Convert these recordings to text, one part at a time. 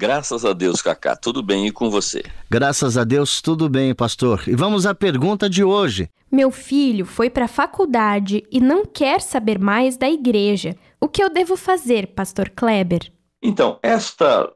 Graças a Deus, Cacá, tudo bem e com você? Graças a Deus, tudo bem, pastor. E vamos à pergunta de hoje. Meu filho foi para a faculdade e não quer saber mais da igreja. O que eu devo fazer, pastor Kleber? Então, esta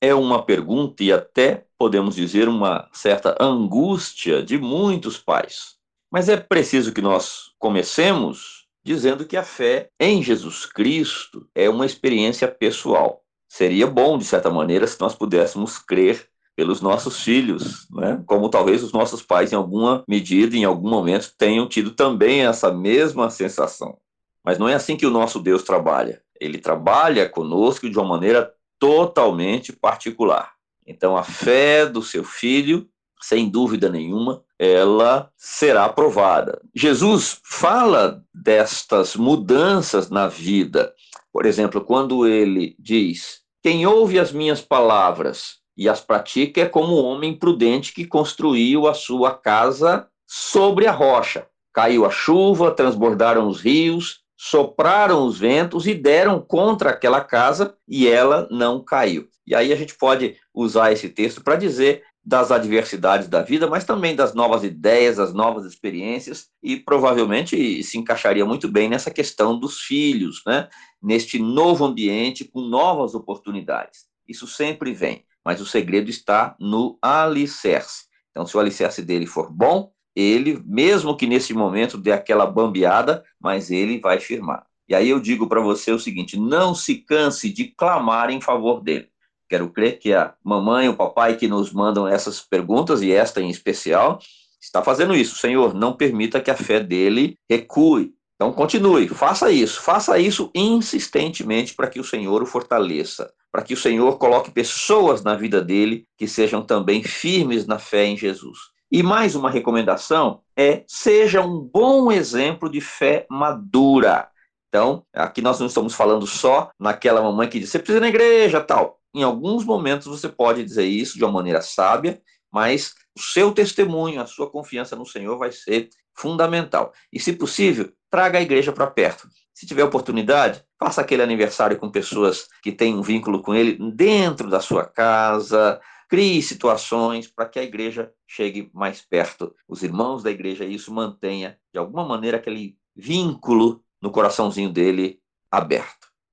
é uma pergunta e até podemos dizer uma certa angústia de muitos pais. Mas é preciso que nós comecemos dizendo que a fé em Jesus Cristo é uma experiência pessoal seria bom, de certa maneira, se nós pudéssemos crer pelos nossos filhos, né? como talvez os nossos pais, em alguma medida, em algum momento, tenham tido também essa mesma sensação. Mas não é assim que o nosso Deus trabalha. Ele trabalha conosco de uma maneira totalmente particular. Então, a fé do seu filho, sem dúvida nenhuma, ela será aprovada. Jesus fala destas mudanças na vida por exemplo, quando ele diz: Quem ouve as minhas palavras e as pratica é como um homem prudente que construiu a sua casa sobre a rocha. Caiu a chuva, transbordaram os rios, sopraram os ventos e deram contra aquela casa e ela não caiu. E aí a gente pode usar esse texto para dizer das adversidades da vida, mas também das novas ideias, das novas experiências, e provavelmente se encaixaria muito bem nessa questão dos filhos, né? neste novo ambiente com novas oportunidades. Isso sempre vem, mas o segredo está no alicerce. Então, se o alicerce dele for bom, ele, mesmo que nesse momento dê aquela bambeada, mas ele vai firmar. E aí eu digo para você o seguinte: não se canse de clamar em favor dele. Quero crer que a mamãe e o papai que nos mandam essas perguntas, e esta em especial, está fazendo isso. Senhor, não permita que a fé dele recue. Então continue, faça isso, faça isso insistentemente para que o Senhor o fortaleça, para que o Senhor coloque pessoas na vida dele que sejam também firmes na fé em Jesus. E mais uma recomendação é: seja um bom exemplo de fé madura. Então, aqui nós não estamos falando só naquela mamãe que diz: você precisa ir na igreja, tal. Em alguns momentos você pode dizer isso de uma maneira sábia, mas o seu testemunho, a sua confiança no Senhor vai ser fundamental. E, se possível, traga a igreja para perto. Se tiver oportunidade, faça aquele aniversário com pessoas que têm um vínculo com ele dentro da sua casa. Crie situações para que a igreja chegue mais perto. Os irmãos da igreja, isso mantenha, de alguma maneira, aquele vínculo no coraçãozinho dele aberto.